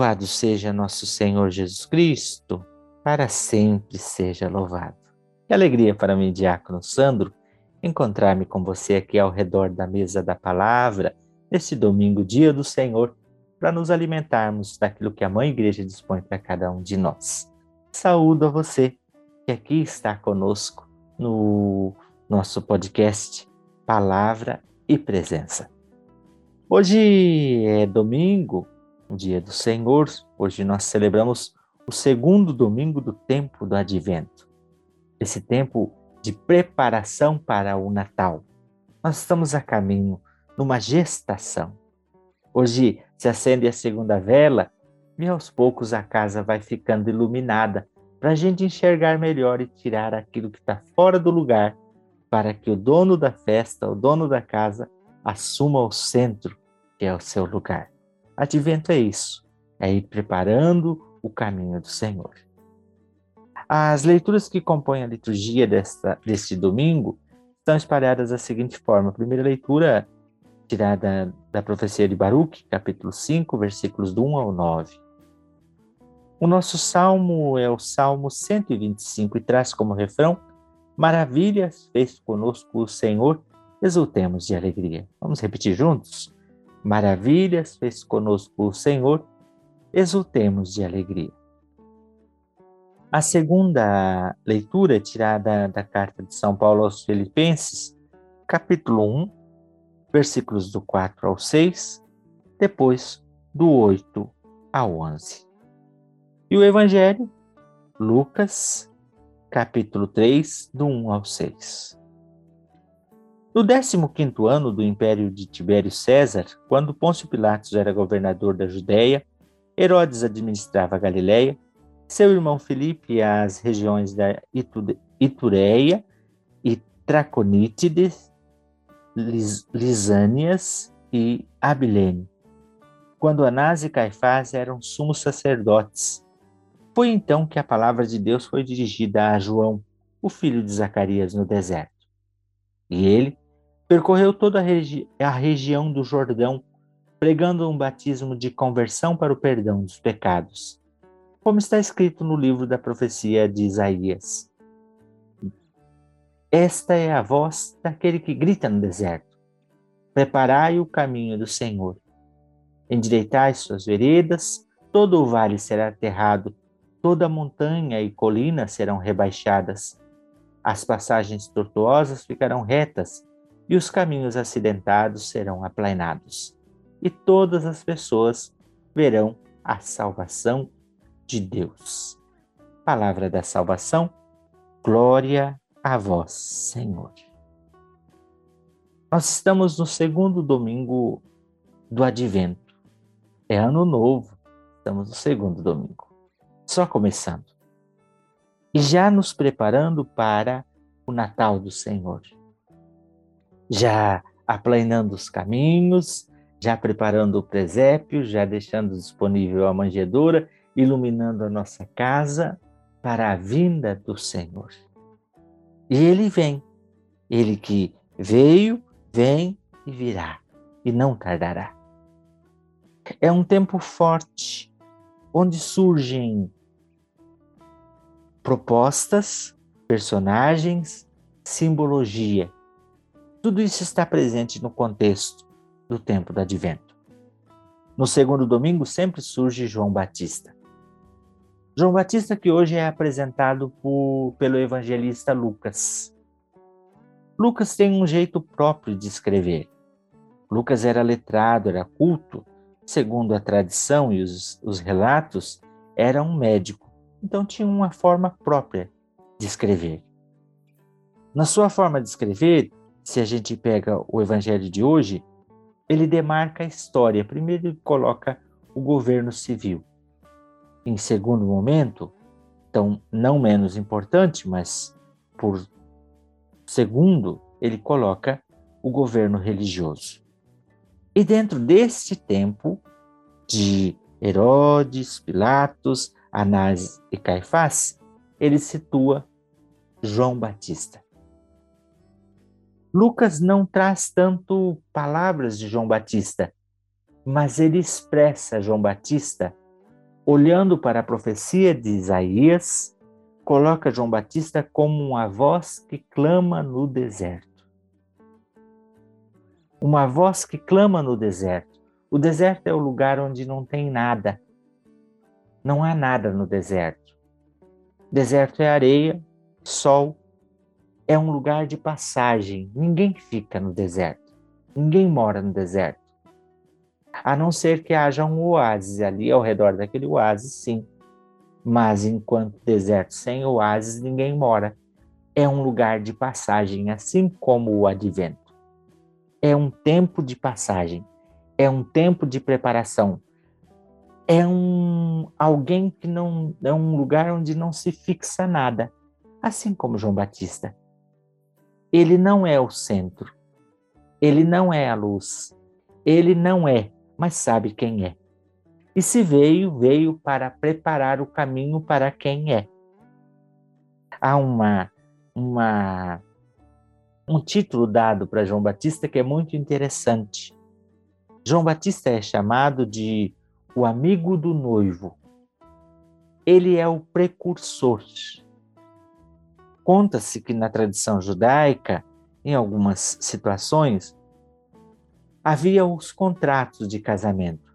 Louvado seja nosso Senhor Jesus Cristo, para sempre seja louvado. Que alegria para mim, Diácono Sandro, encontrar-me com você aqui ao redor da mesa da palavra, neste domingo, dia do Senhor, para nos alimentarmos daquilo que a Mãe Igreja dispõe para cada um de nós. Saúdo a você que aqui está conosco no nosso podcast Palavra e Presença. Hoje é domingo, dia do Senhor. Hoje nós celebramos o segundo domingo do tempo do advento. Esse tempo de preparação para o Natal. Nós estamos a caminho numa gestação. Hoje se acende a segunda vela e aos poucos a casa vai ficando iluminada para a gente enxergar melhor e tirar aquilo que está fora do lugar, para que o dono da festa, o dono da casa, assuma o centro, que é o seu lugar. Advento é isso, é ir preparando o caminho do Senhor. As leituras que compõem a liturgia desta, deste domingo estão espalhadas da seguinte forma. A primeira leitura, tirada da profecia de Baruch, capítulo 5, versículos do 1 ao 9. O nosso salmo é o Salmo 125 e traz como refrão: Maravilhas fez conosco o Senhor, exultemos de alegria. Vamos repetir juntos? Maravilhas fez conosco o Senhor, exultemos de alegria. A segunda leitura tirada da carta de São Paulo aos Filipenses, capítulo 1, versículos do 4 ao 6, depois do 8 ao 11. E o Evangelho, Lucas, capítulo 3, do 1 ao 6. No 15 ano do império de Tibério César, quando Pôncio Pilatos era governador da Judéia, Herodes administrava a Galiléia, seu irmão Filipe as regiões da Itureia e Traconítides, Lis Lisânias e Abilene, quando Anás e Caifás eram sumos sacerdotes. Foi então que a palavra de Deus foi dirigida a João, o filho de Zacarias, no deserto. E ele percorreu toda a, regi a região do Jordão, pregando um batismo de conversão para o perdão dos pecados, como está escrito no livro da profecia de Isaías. Esta é a voz daquele que grita no deserto: Preparai o caminho do Senhor. Endireitai suas veredas, todo o vale será aterrado, toda montanha e colina serão rebaixadas as passagens tortuosas ficarão retas e os caminhos acidentados serão aplainados. E todas as pessoas verão a salvação de Deus. Palavra da salvação, glória a vós, Senhor. Nós estamos no segundo domingo do advento. É ano novo, estamos no segundo domingo. Só começando e já nos preparando para o Natal do Senhor. Já aplanando os caminhos, já preparando o presépio, já deixando disponível a manjedoura, iluminando a nossa casa para a vinda do Senhor. E ele vem, ele que veio, vem e virá, e não tardará. É um tempo forte, onde surgem propostas, personagens, simbologia. Tudo isso está presente no contexto do tempo do advento. No segundo domingo sempre surge João Batista. João Batista que hoje é apresentado por, pelo evangelista Lucas. Lucas tem um jeito próprio de escrever. Lucas era letrado, era culto. Segundo a tradição e os, os relatos, era um médico então tinha uma forma própria de escrever. Na sua forma de escrever, se a gente pega o evangelho de hoje, ele demarca a história. Primeiro ele coloca o governo civil. Em segundo momento, então não menos importante, mas por segundo, ele coloca o governo religioso. E dentro deste tempo de Herodes, Pilatos, Anás e Caifás, ele situa João Batista. Lucas não traz tanto palavras de João Batista, mas ele expressa João Batista olhando para a profecia de Isaías, coloca João Batista como uma voz que clama no deserto. Uma voz que clama no deserto. O deserto é o lugar onde não tem nada. Não há nada no deserto. Deserto é areia, sol, é um lugar de passagem. Ninguém fica no deserto. Ninguém mora no deserto. A não ser que haja um oásis ali ao redor daquele oásis, sim. Mas enquanto deserto sem oásis, ninguém mora. É um lugar de passagem, assim como o advento. É um tempo de passagem. É um tempo de preparação. É um alguém que não é um lugar onde não se fixa nada, assim como João Batista. Ele não é o centro. Ele não é a luz. Ele não é mas sabe quem é. E se veio, veio para preparar o caminho para quem é. Há uma, uma um título dado para João Batista que é muito interessante. João Batista é chamado de o amigo do noivo. Ele é o precursor. Conta-se que na tradição judaica, em algumas situações, havia os contratos de casamento.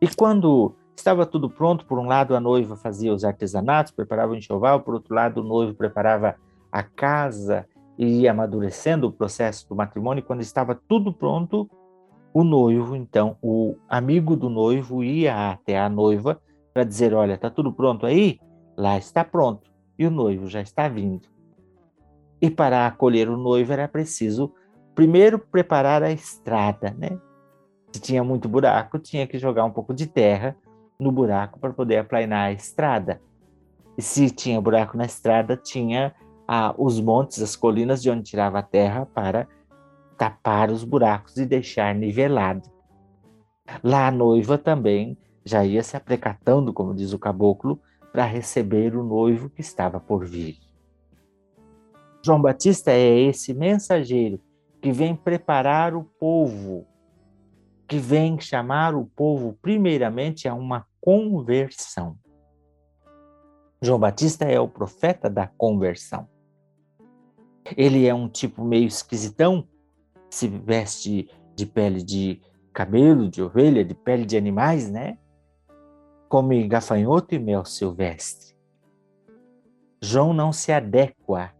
E quando estava tudo pronto, por um lado a noiva fazia os artesanatos, preparava o enxoval, por outro lado o noivo preparava a casa e ia amadurecendo o processo do matrimônio. Quando estava tudo pronto, o noivo, então, o amigo do noivo ia até a noiva para dizer: Olha, está tudo pronto aí? Lá está pronto. E o noivo já está vindo. E para acolher o noivo era preciso primeiro preparar a estrada, né? Se tinha muito buraco, tinha que jogar um pouco de terra no buraco para poder aplainar a estrada. E se tinha buraco na estrada, tinha ah, os montes, as colinas de onde tirava a terra para tapar os buracos e deixar nivelado. Lá a noiva também já ia se aprecatando, como diz o caboclo, para receber o noivo que estava por vir. João Batista é esse mensageiro que vem preparar o povo, que vem chamar o povo, primeiramente, a uma conversão. João Batista é o profeta da conversão. Ele é um tipo meio esquisitão, se veste de pele de cabelo, de ovelha, de pele de animais, né? Come gafanhoto e mel silvestre. João não se adequa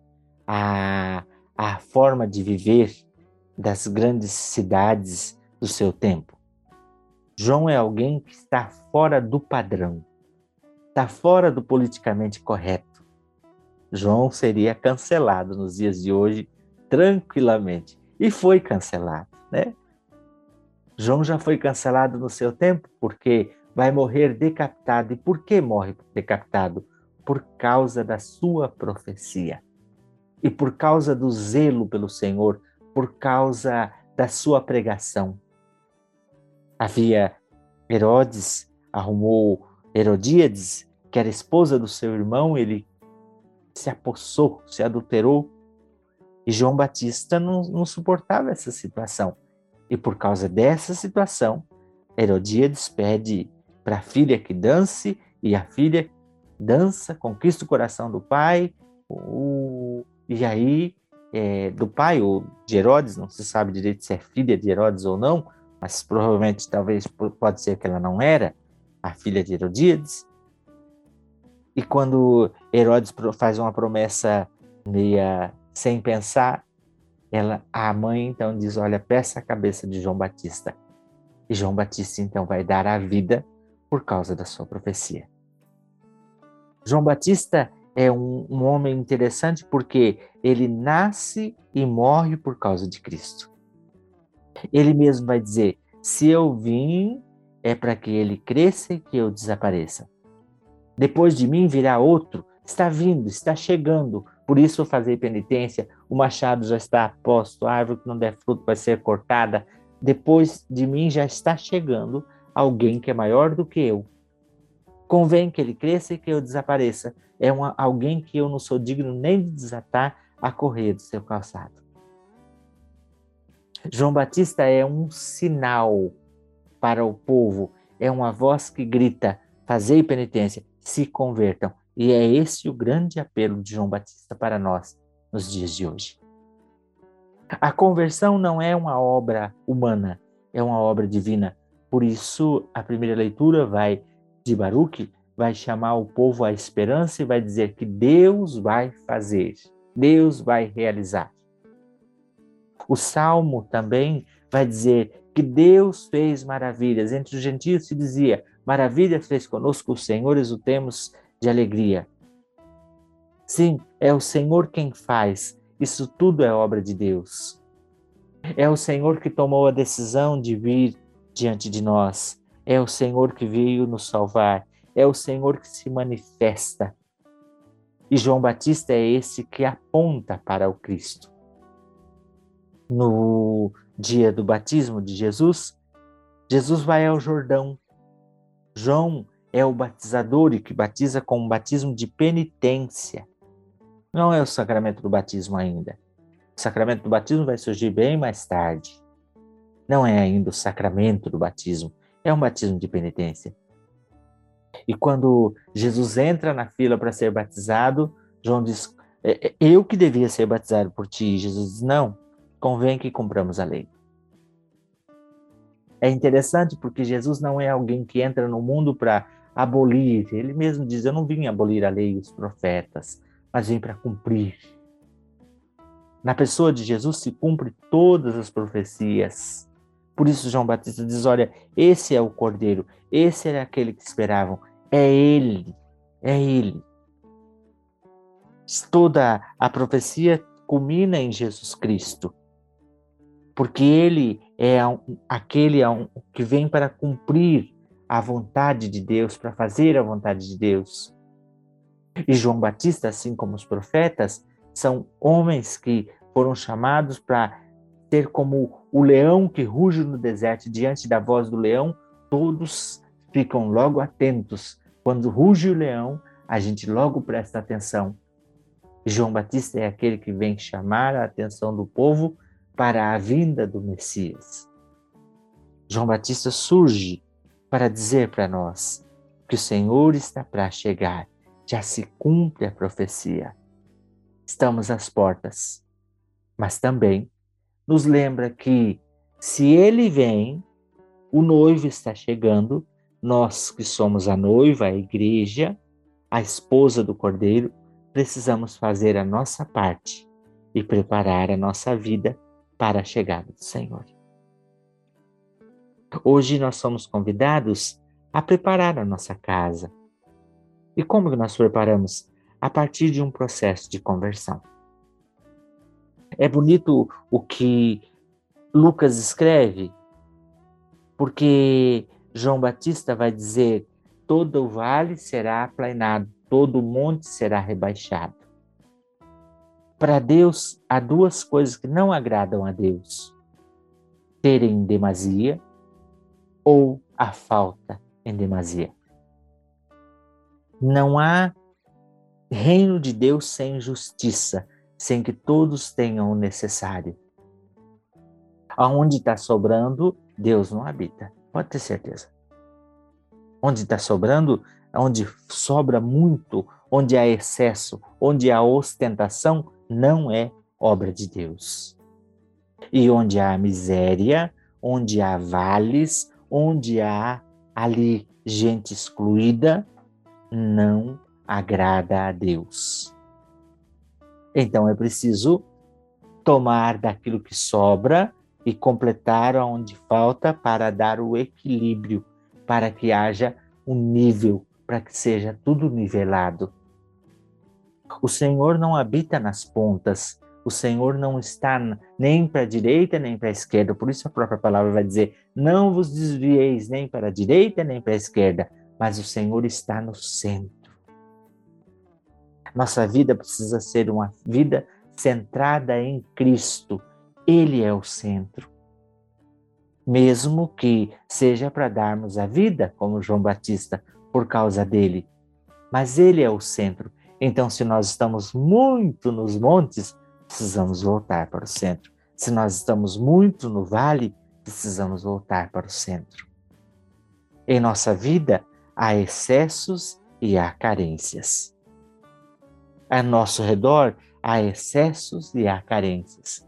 à, à forma de viver das grandes cidades do seu tempo. João é alguém que está fora do padrão, está fora do politicamente correto. João seria cancelado nos dias de hoje tranquilamente e foi cancelado, né? João já foi cancelado no seu tempo porque vai morrer decapitado. E por que morre decapitado? Por causa da sua profecia e por causa do zelo pelo Senhor, por causa da sua pregação. Havia Herodes, arrumou Herodíades, que era esposa do seu irmão, ele se apossou, se adulterou. E João Batista não, não suportava essa situação. E por causa dessa situação, Herodíades pede para a filha que dance, e a filha dança, conquista o coração do pai, o, e aí é, do pai ou de Herodes, não se sabe direito se é filha de Herodes ou não, mas provavelmente talvez pode ser que ela não era a filha de Herodíades. E quando Herodes faz uma promessa meia sem pensar, ela, a mãe então diz: Olha, peça a cabeça de João Batista. E João Batista então vai dar a vida por causa da sua profecia. João Batista é um, um homem interessante porque ele nasce e morre por causa de Cristo. Ele mesmo vai dizer: se eu vim, é para que ele cresça e que eu desapareça. Depois de mim virá outro, está vindo, está chegando. Por isso eu fazer penitência, o machado já está posto, a árvore que não der fruto vai ser cortada. Depois de mim já está chegando alguém que é maior do que eu. Convém que ele cresça e que eu desapareça é uma, alguém que eu não sou digno nem de desatar a correr do seu calçado. João Batista é um sinal para o povo, é uma voz que grita: fazei penitência, se convertam. E é esse o grande apelo de João Batista para nós nos dias de hoje. A conversão não é uma obra humana, é uma obra divina. Por isso, a primeira leitura vai de Baruch, vai chamar o povo à esperança e vai dizer que Deus vai fazer, Deus vai realizar. O salmo também vai dizer que Deus fez maravilhas. Entre os gentios se dizia: Maravilha fez conosco o Senhor, exultemos de alegria. Sim, é o Senhor quem faz. Isso tudo é obra de Deus. É o Senhor que tomou a decisão de vir diante de nós. É o Senhor que veio nos salvar. É o Senhor que se manifesta. E João Batista é esse que aponta para o Cristo. No dia do batismo de Jesus, Jesus vai ao Jordão. João é o batizador e que batiza com um batismo de penitência. Não é o sacramento do batismo ainda. O sacramento do batismo vai surgir bem mais tarde. Não é ainda o sacramento do batismo, é um batismo de penitência. E quando Jesus entra na fila para ser batizado, João diz: é, é, Eu que devia ser batizado por ti. Jesus diz: Não, convém que cumpramos a lei. É interessante porque Jesus não é alguém que entra no mundo para abolir. Ele mesmo diz: Eu não vim abolir a lei e os profetas, mas vim para cumprir. Na pessoa de Jesus se cumpre todas as profecias. Por isso João Batista diz: Olha, esse é o Cordeiro, esse era aquele que esperavam. É ele, é ele. Toda a profecia culmina em Jesus Cristo porque ele é aquele que vem para cumprir a vontade de Deus, para fazer a vontade de Deus. E João Batista, assim como os profetas, são homens que foram chamados para ter como o leão que ruge no deserto diante da voz do leão, todos ficam logo atentos. Quando ruge o leão, a gente logo presta atenção. João Batista é aquele que vem chamar a atenção do povo para a vinda do Messias. João Batista surge para dizer para nós que o Senhor está para chegar, já se cumpre a profecia. Estamos às portas, mas também nos lembra que se ele vem, o noivo está chegando, nós que somos a noiva, a igreja, a esposa do cordeiro, precisamos fazer a nossa parte e preparar a nossa vida para a chegada do Senhor. Hoje nós somos convidados a preparar a nossa casa. E como nós preparamos? A partir de um processo de conversão. É bonito o que Lucas escreve, porque João Batista vai dizer: todo o vale será aplanado, todo o monte será rebaixado. Para Deus, há duas coisas que não agradam a Deus: ter em demasia ou a falta em demasia. Não há reino de Deus sem justiça, sem que todos tenham o necessário. Aonde está sobrando, Deus não habita, pode ter certeza. Onde está sobrando, onde sobra muito, onde há excesso, onde há ostentação, não é obra de Deus. E onde há miséria, onde há vales, onde há ali gente excluída, não agrada a Deus. Então é preciso tomar daquilo que sobra e completar onde falta para dar o equilíbrio, para que haja um nível, para que seja tudo nivelado. O Senhor não habita nas pontas, o Senhor não está nem para a direita nem para a esquerda. Por isso a própria palavra vai dizer: não vos desvieis nem para a direita nem para a esquerda, mas o Senhor está no centro. Nossa vida precisa ser uma vida centrada em Cristo. Ele é o centro. Mesmo que seja para darmos a vida, como João Batista, por causa dele. Mas ele é o centro. Então, se nós estamos muito nos montes, precisamos voltar para o centro. Se nós estamos muito no vale, precisamos voltar para o centro. Em nossa vida, há excessos e há carências. A nosso redor há excessos e há carências.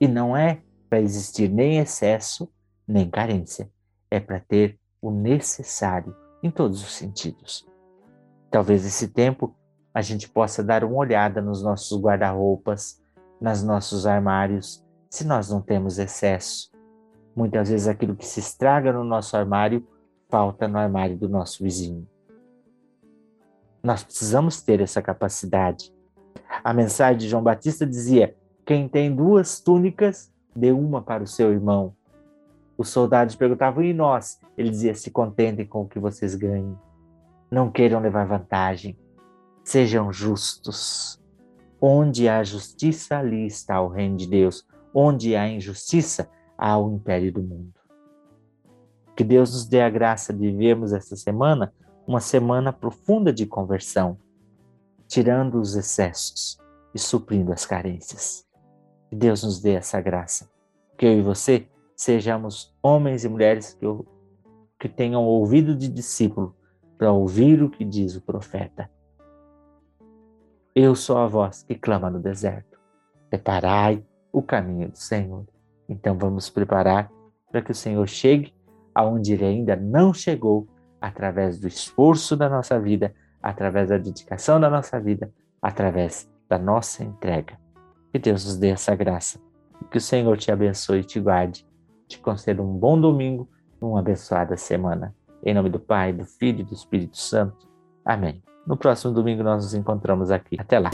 E não é para existir nem excesso nem carência, é para ter o necessário em todos os sentidos. Talvez esse tempo a gente possa dar uma olhada nos nossos guarda-roupas, nos nossos armários, se nós não temos excesso. Muitas vezes aquilo que se estraga no nosso armário falta no armário do nosso vizinho. Nós precisamos ter essa capacidade. A mensagem de João Batista dizia: quem tem duas túnicas, dê uma para o seu irmão. Os soldados perguntavam: e nós? Ele dizia: se contentem com o que vocês ganhem. Não queiram levar vantagem. Sejam justos. Onde há justiça, ali está o reino de Deus. Onde há injustiça, há o império do mundo. Que Deus nos dê a graça de vivermos essa semana uma semana profunda de conversão, tirando os excessos e suprindo as carências. Que Deus nos dê essa graça. Que eu e você sejamos homens e mulheres que, que tenham ouvido de discípulo para ouvir o que diz o profeta. Eu sou a voz que clama no deserto. Preparai o caminho do Senhor. Então vamos preparar para que o Senhor chegue aonde ele ainda não chegou, através do esforço da nossa vida, através da dedicação da nossa vida, através da nossa entrega. Que Deus nos dê essa graça. Que o Senhor te abençoe e te guarde te concedo um bom domingo e uma abençoada semana. Em nome do Pai, do Filho e do Espírito Santo. Amém. No próximo domingo nós nos encontramos aqui. Até lá.